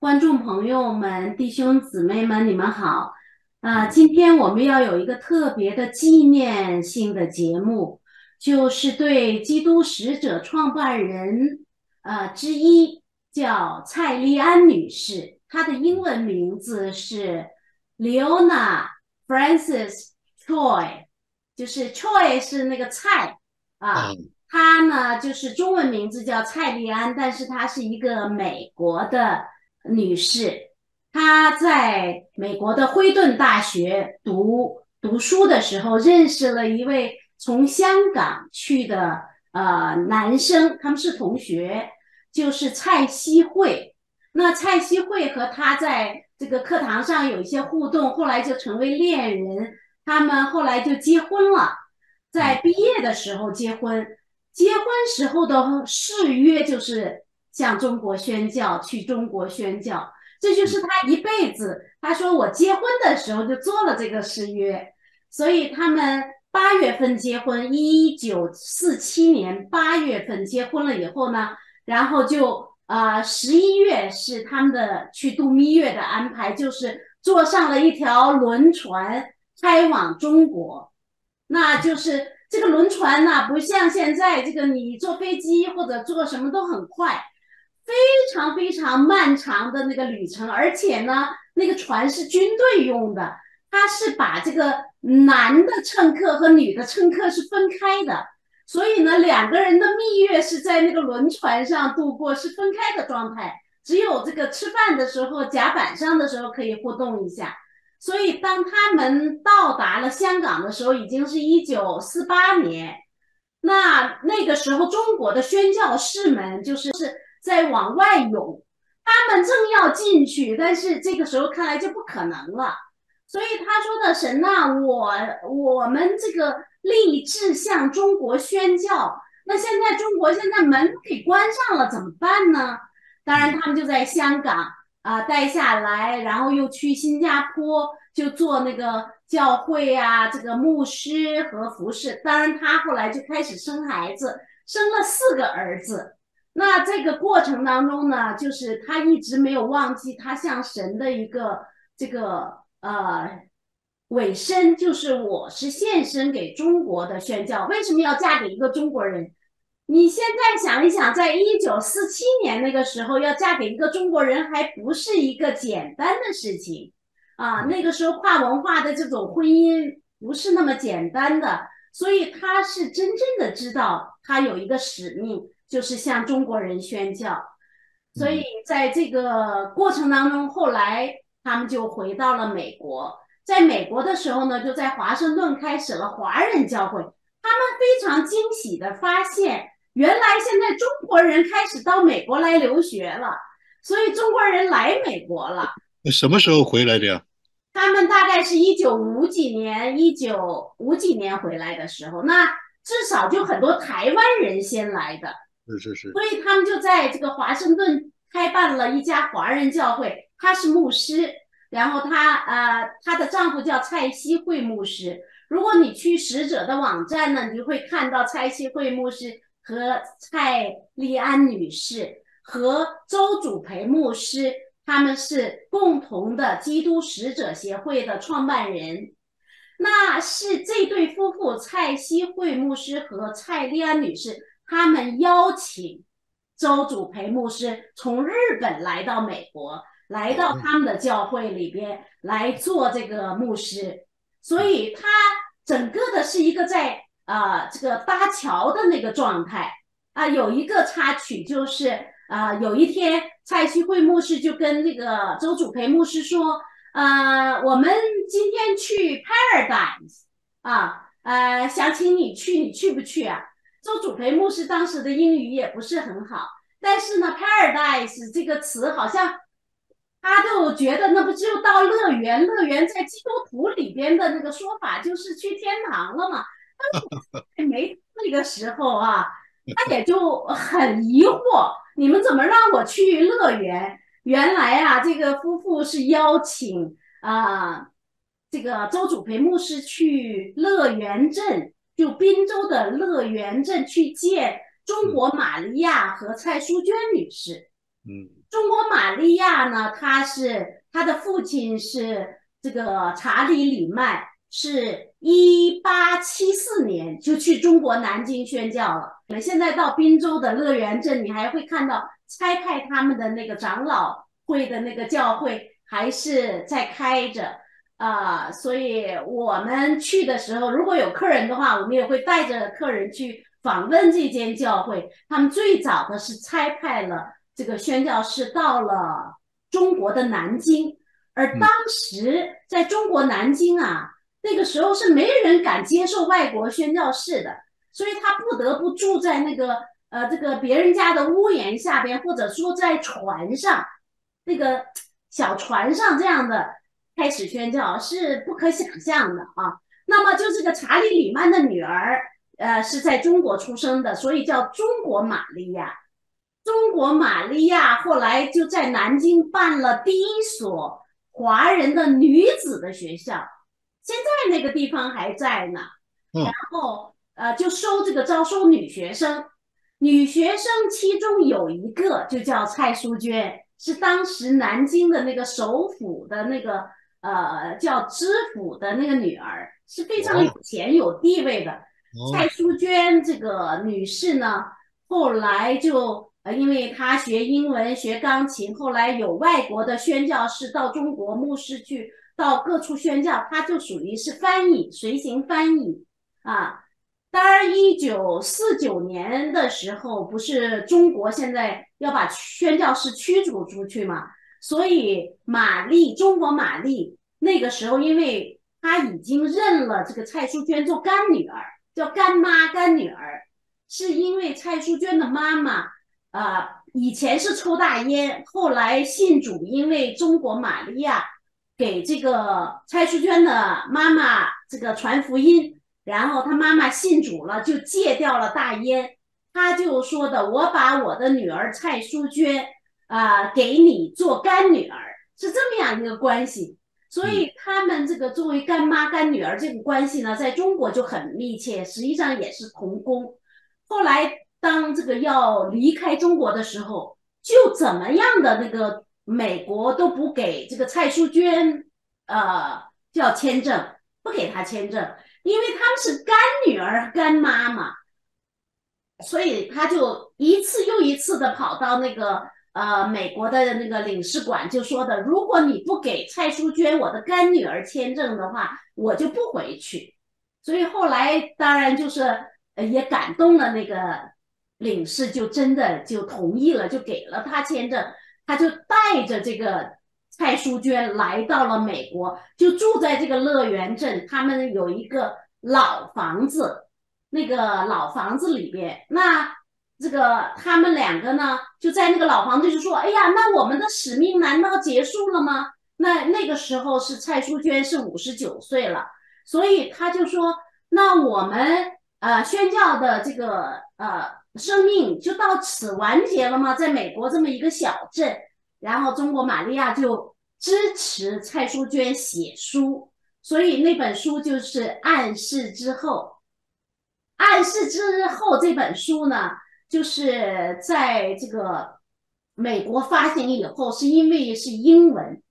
观众朋友们、弟兄姊妹们，你们好！啊，今天我们要有一个特别的纪念性的节目，就是对基督使者创办人呃之一叫蔡丽安女士，她的英文名字是 Leona Francis Choi，就是 Choi 是那个蔡啊。她呢，就是中文名字叫蔡丽安，但是她是一个美国的女士。她在美国的辉顿大学读读书的时候，认识了一位从香港去的呃男生，他们是同学，就是蔡希慧。那蔡希慧和他在这个课堂上有一些互动，后来就成为恋人。他们后来就结婚了，在毕业的时候结婚。结婚时候的誓约就是向中国宣教，去中国宣教，这就是他一辈子。他说我结婚的时候就做了这个誓约，所以他们八月份结婚，一九四七年八月份结婚了以后呢，然后就啊十一月是他们的去度蜜月的安排，就是坐上了一条轮船开往中国，那就是。这个轮船呢，不像现在这个你坐飞机或者坐什么都很快，非常非常漫长的那个旅程，而且呢，那个船是军队用的，它是把这个男的乘客和女的乘客是分开的，所以呢，两个人的蜜月是在那个轮船上度过，是分开的状态，只有这个吃饭的时候甲板上的时候可以互动一下。所以，当他们到达了香港的时候，已经是一九四八年。那那个时候，中国的宣教士们就是是在往外涌，他们正要进去，但是这个时候看来就不可能了。所以他说的神呐，我我们这个立志向中国宣教，那现在中国现在门给关上了，怎么办呢？当然，他们就在香港。啊，待下来，然后又去新加坡，就做那个教会啊，这个牧师和服饰。当然，他后来就开始生孩子，生了四个儿子。那这个过程当中呢，就是他一直没有忘记他向神的一个这个呃委身，就是我是献身给中国的宣教。为什么要嫁给一个中国人？你现在想一想，在一九四七年那个时候，要嫁给一个中国人还不是一个简单的事情啊。那个时候跨文化的这种婚姻不是那么简单的，所以他是真正的知道他有一个使命，就是向中国人宣教。所以在这个过程当中，后来他们就回到了美国，在美国的时候呢，就在华盛顿开始了华人教会。他们非常惊喜的发现。原来现在中国人开始到美国来留学了，所以中国人来美国了。什么时候回来的呀？他们大概是一九五几年，一九五几年回来的时候，那至少就很多台湾人先来的。是是是。所以他们就在这个华盛顿开办了一家华人教会，他是牧师，然后他呃，他的丈夫叫蔡希慧牧师。如果你去使者的网站呢，你就会看到蔡希慧牧师。和蔡丽安女士和周祖培牧师，他们是共同的基督使者协会的创办人。那是这对夫妇蔡希慧牧师和蔡丽安女士，他们邀请周主培牧师从日本来到美国，来到他们的教会里边来做这个牧师。所以，他整个的是一个在。啊，这个搭桥的那个状态啊，有一个插曲就是啊，有一天蔡希慧牧师就跟那个周主培牧师说，呃，我们今天去 Paradise 啊，呃，想请你去，你去不去啊？周祖培牧师当时的英语也不是很好，但是呢，Paradise 这个词好像他就觉得那不就到乐园，乐园在基督徒里边的那个说法就是去天堂了嘛。没那个时候啊，他也就很疑惑，你们怎么让我去乐园？原来啊，这个夫妇是邀请啊，这个周祖培牧师去乐园镇，就滨州的乐园镇去见中国玛利亚和蔡淑娟女士。嗯，中国玛利亚呢，她是她的父亲是这个查理李曼，是一八七四年就去中国南京宣教了。现在到滨州的乐园镇，你还会看到差派他们的那个长老会的那个教会还是在开着啊。所以我们去的时候，如果有客人的话，我们也会带着客人去访问这间教会。他们最早的是差派了。这个宣教士到了中国的南京，而当时在中国南京啊，那个时候是没人敢接受外国宣教士的，所以他不得不住在那个呃这个别人家的屋檐下边，或者说在船上，那个小船上这样的开始宣教是不可想象的啊。那么就这个查理里曼的女儿，呃是在中国出生的，所以叫中国玛利亚。中国玛利亚后来就在南京办了第一所华人的女子的学校，现在那个地方还在呢。然后呃，就收这个招收女学生，女学生其中有一个就叫蔡淑娟，是当时南京的那个首府的那个呃叫知府的那个女儿，是非常有钱有地位的。蔡淑娟这个女士呢，后来就呃。因为她学英文、学钢琴，后来有外国的宣教士到中国，牧师去到各处宣教，她就属于是翻译、随行翻译啊。当然，一九四九年的时候，不是中国现在要把宣教士驱逐出去嘛？所以玛丽，中国玛丽那个时候，因为她已经认了这个蔡淑娟做干女儿，叫干妈、干女儿，是因为蔡淑娟的妈妈。啊，以前是抽大烟，后来信主，因为中国玛利亚给这个蔡淑娟的妈妈这个传福音，然后她妈妈信主了，就戒掉了大烟。他就说的：“我把我的女儿蔡淑娟啊给你做干女儿，是这么样一个关系。所以他们这个作为干妈干女儿这个关系呢，在中国就很密切，实际上也是同工。后来。当这个要离开中国的时候，就怎么样的那个美国都不给这个蔡淑娟，呃，叫签证，不给她签证，因为他们是干女儿、干妈嘛，所以他就一次又一次的跑到那个呃美国的那个领事馆，就说的，如果你不给蔡淑娟我的干女儿签证的话，我就不回去。所以后来当然就是也感动了那个。领事就真的就同意了，就给了他签证，他就带着这个蔡淑娟来到了美国，就住在这个乐园镇。他们有一个老房子，那个老房子里边，那这个他们两个呢，就在那个老房子就说：“哎呀，那我们的使命难道结束了吗？”那那个时候是蔡淑娟是五十九岁了，所以他就说：“那我们呃宣教的这个呃。”生命就到此完结了吗？在美国这么一个小镇，然后中国玛利亚就支持蔡淑娟写书，所以那本书就是《暗示之后》。《暗示之后》这本书呢，就是在这个美国发行以后，是因为是英文，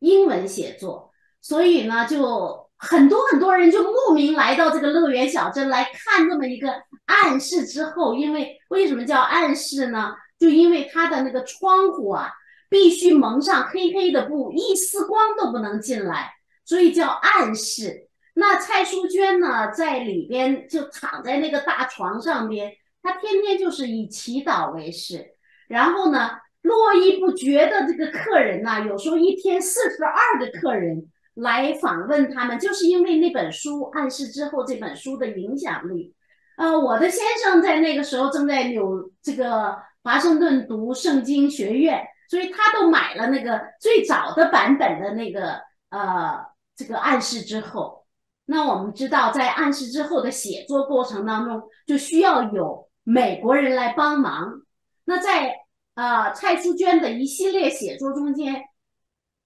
英文写作，所以呢就。很多很多人就慕名来到这个乐园小镇来看这么一个暗室之后，因为为什么叫暗室呢？就因为它的那个窗户啊，必须蒙上黑黑的布，一丝光都不能进来，所以叫暗室。那蔡淑娟呢，在里边就躺在那个大床上边，他天天就是以祈祷为事，然后呢，络绎不绝的这个客人呢，有时候一天四十二个客人。来访问他们，就是因为那本书《暗示之后》这本书的影响力。呃，我的先生在那个时候正在纽这个华盛顿读圣经学院，所以他都买了那个最早的版本的那个呃这个《暗示之后》。那我们知道，在《暗示之后》的写作过程当中，就需要有美国人来帮忙。那在呃蔡淑娟的一系列写作中间。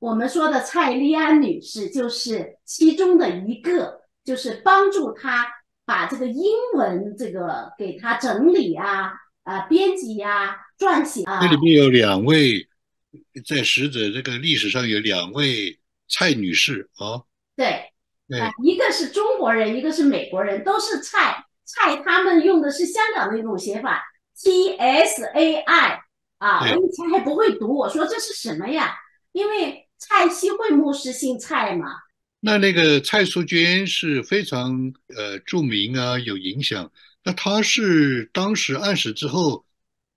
我们说的蔡丽安女士就是其中的一个，就是帮助她把这个英文这个给她整理啊、呃编辑呀、撰写啊。这里面有两位在死者这个历史上有两位蔡女士啊，对，对啊，一个是中国人，一个是美国人，都是蔡蔡，他们用的是香港的一种写法 T S A I 啊，我以前还不会读，我说这是什么呀？因为蔡希慧牧师姓蔡嘛，那那个蔡淑娟是非常呃著名啊，有影响。那她是当时暗死之后，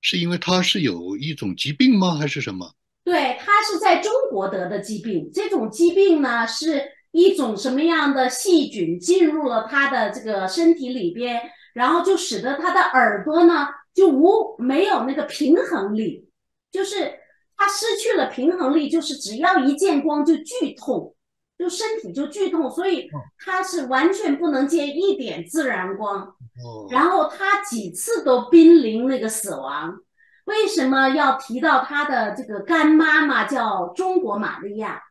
是因为她是有一种疾病吗？还是什么？对，她是在中国得的疾病，这种疾病呢是一种什么样的细菌进入了他的这个身体里边，然后就使得他的耳朵呢就无没有那个平衡力，就是他失去了平衡力，就是只要一见光就剧痛，就身体就剧痛，所以他是完全不能见一点自然光。哦，然后他几次都濒临那个死亡。为什么要提到他的这个干妈妈叫中国玛利亚？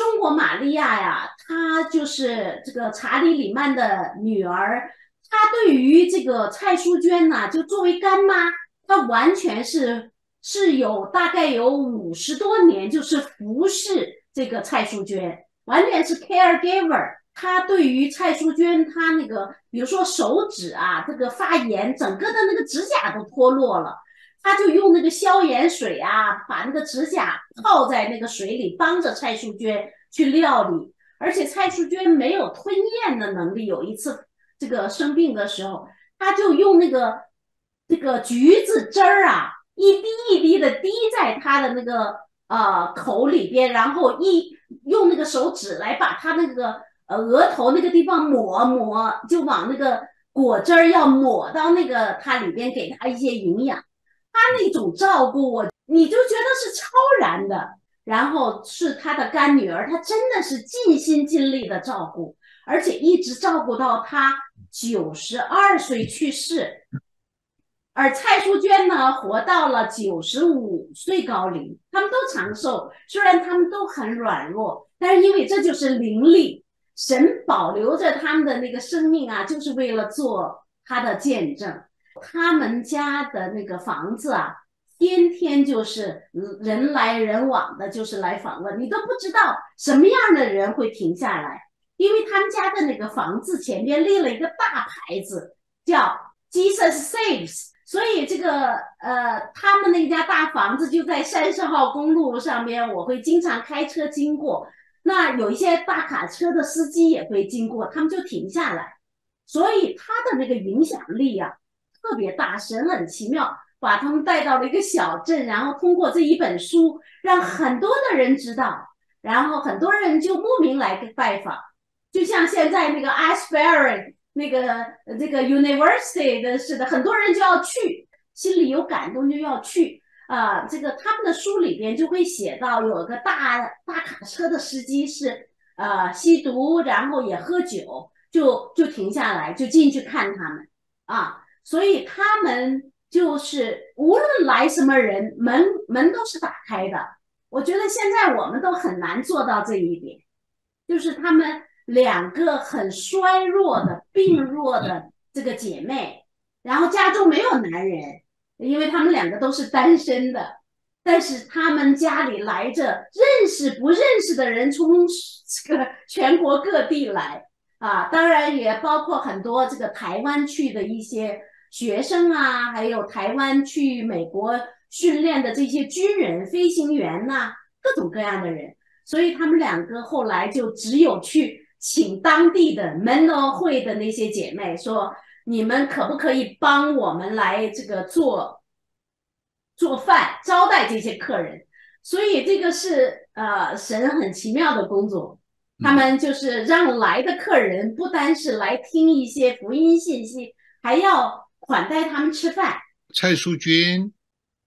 中国玛利亚呀，她就是这个查理里曼的女儿。她对于这个蔡淑娟呢，就作为干妈，她完全是是有大概有五十多年，就是服侍这个蔡淑娟，完全是 caregiver。他对于蔡淑娟，她那个比如说手指啊，这个发炎，整个的那个指甲都脱落了，他就用那个消炎水啊，把那个指甲泡在那个水里，帮着蔡淑娟去料理。而且蔡淑娟没有吞咽的能力，有一次这个生病的时候，他就用那个这个橘子汁儿啊，一滴一滴的滴在他的那个呃口里边，然后一用那个手指来把他那个。呃，额头那个地方抹抹，就往那个果汁儿要抹到那个它里边，给它一些营养。他那种照顾我，你就觉得是超然的。然后是他的干女儿，她真的是尽心尽力的照顾，而且一直照顾到她九十二岁去世。而蔡淑娟呢，活到了九十五岁高龄，他们都长寿，虽然他们都很软弱，但是因为这就是灵力。神保留着他们的那个生命啊，就是为了做他的见证。他们家的那个房子啊，天天就是人来人往的，就是来访问，你都不知道什么样的人会停下来，因为他们家的那个房子前面立了一个大牌子，叫 Jesus Saves，所以这个呃，他们那家大房子就在三十号公路上面，我会经常开车经过。那有一些大卡车的司机也会经过，他们就停下来，所以他的那个影响力啊特别大。神很奇妙，把他们带到了一个小镇，然后通过这一本书，让很多的人知道，然后很多人就慕名来拜访。就像现在那个 Asbury 那个这个 University 的似的，很多人就要去，心里有感动就要去。啊，这个他们的书里边就会写到，有个大大卡车的司机是呃吸毒，然后也喝酒，就就停下来，就进去看他们啊，所以他们就是无论来什么人，门门都是打开的。我觉得现在我们都很难做到这一点，就是他们两个很衰弱的病弱的这个姐妹，然后家中没有男人。因为他们两个都是单身的，但是他们家里来着认识不认识的人，从这个全国各地来啊，当然也包括很多这个台湾去的一些学生啊，还有台湾去美国训练的这些军人、飞行员呐，各种各样的人。所以他们两个后来就只有去请当地的门罗会的那些姐妹说。你们可不可以帮我们来这个做做饭招待这些客人？所以这个是呃神很奇妙的工作。他们就是让来的客人不单是来听一些福音信息，还要款待他们吃饭。蔡淑娟，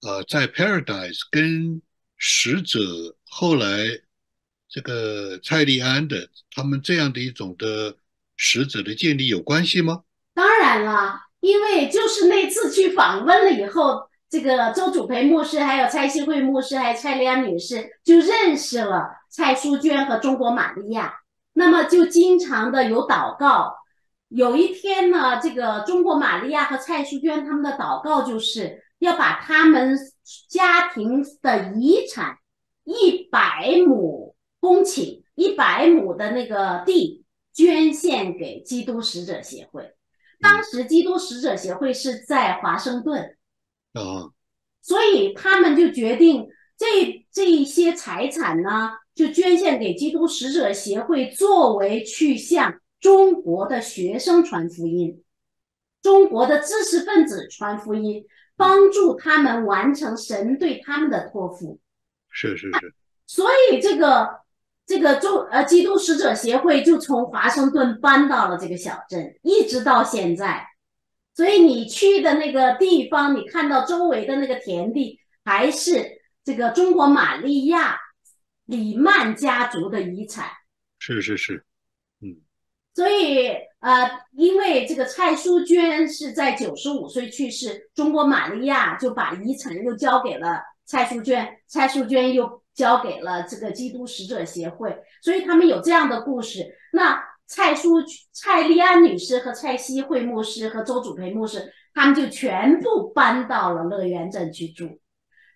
呃，在 Paradise 跟使者后来这个蔡立安的他们这样的一种的使者的建立有关系吗？当然了，因为就是那次去访问了以后，这个周祖培牧师、还有蔡希慧牧师、还有蔡丽安女士就认识了蔡淑娟和中国玛利亚，那么就经常的有祷告。有一天呢，这个中国玛利亚和蔡淑娟他们的祷告就是要把他们家庭的遗产一百亩公顷、一百亩的那个地捐献给基督使者协会。当时基督使者协会是在华盛顿，啊，所以他们就决定这这一些财产呢，就捐献给基督使者协会，作为去向中国的学生传福音、中国的知识分子传福音，帮助他们完成神对他们的托付。是是是，所以这个这个中呃基督使者协会就从华盛顿搬到了这个小镇，一直到现在。所以你去的那个地方，你看到周围的那个田地，还是这个中国玛利亚李曼家族的遗产。是是是，嗯，所以呃，因为这个蔡淑娟是在九十五岁去世，中国玛利亚就把遗产又交给了蔡淑娟，蔡淑娟又交给了这个基督使者协会，所以他们有这样的故事。那蔡淑蔡丽安女士和蔡希慧牧师和周祖培牧师，他们就全部搬到了乐园镇去住，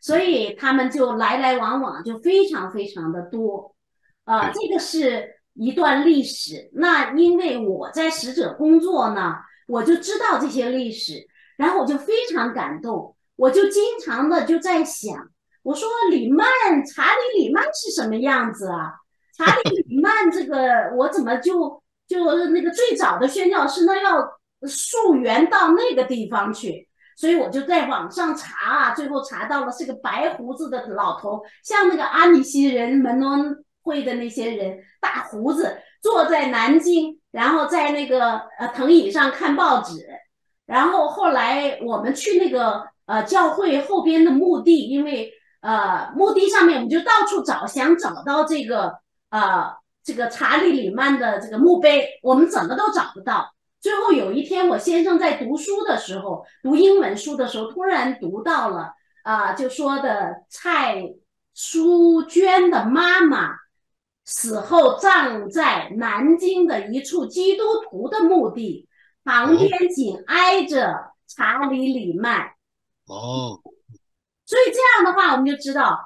所以他们就来来往往就非常非常的多。啊，这个是一段历史。那因为我在使者工作呢，我就知道这些历史，然后我就非常感动，我就经常的就在想，我说李曼查理李曼是什么样子啊？查理李曼这个我怎么就就那个最早的宣教师呢要溯源到那个地方去？所以我就在网上查啊，最后查到了是个白胡子的老头，像那个阿里西人门诺。会的那些人，大胡子坐在南京，然后在那个呃藤椅上看报纸，然后后来我们去那个呃教会后边的墓地，因为呃墓地上面我们就到处找，想找到这个呃这个查理里曼的这个墓碑，我们怎么都找不到。最后有一天，我先生在读书的时候，读英文书的时候，突然读到了啊，就说的蔡淑娟的妈妈。死后葬在南京的一处基督徒的墓地，旁边紧挨着查理里曼。哦，所以这样的话，我们就知道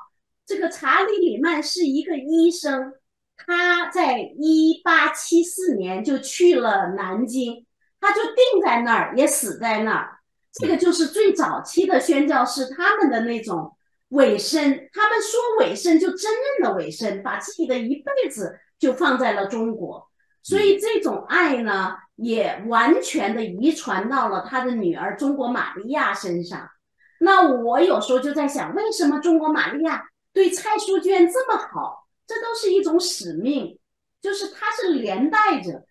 这个查理里曼是一个医生，他在一八七四年就去了南京，他就定在那儿，也死在那儿。这个就是最早期的宣教士他们的那种。委身，他们说委身就真正的委身，把自己的一辈子就放在了中国，所以这种爱呢，也完全的遗传到了他的女儿中国玛利亚身上。那我有时候就在想，为什么中国玛利亚对蔡淑娟这么好？这都是一种使命，就是它是连带着。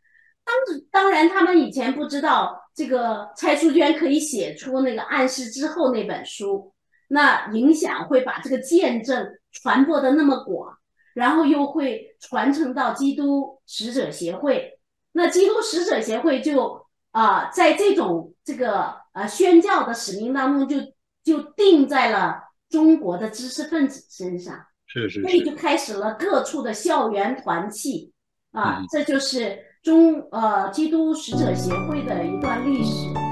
当当然，他们以前不知道这个蔡淑娟可以写出那个暗示之后那本书。那影响会把这个见证传播的那么广，然后又会传承到基督使者协会。那基督使者协会就啊，在这种这个呃宣教的使命当中，就就定在了中国的知识分子身上。是是。所以就开始了各处的校园团契啊，这就是中呃基督使者协会的一段历史。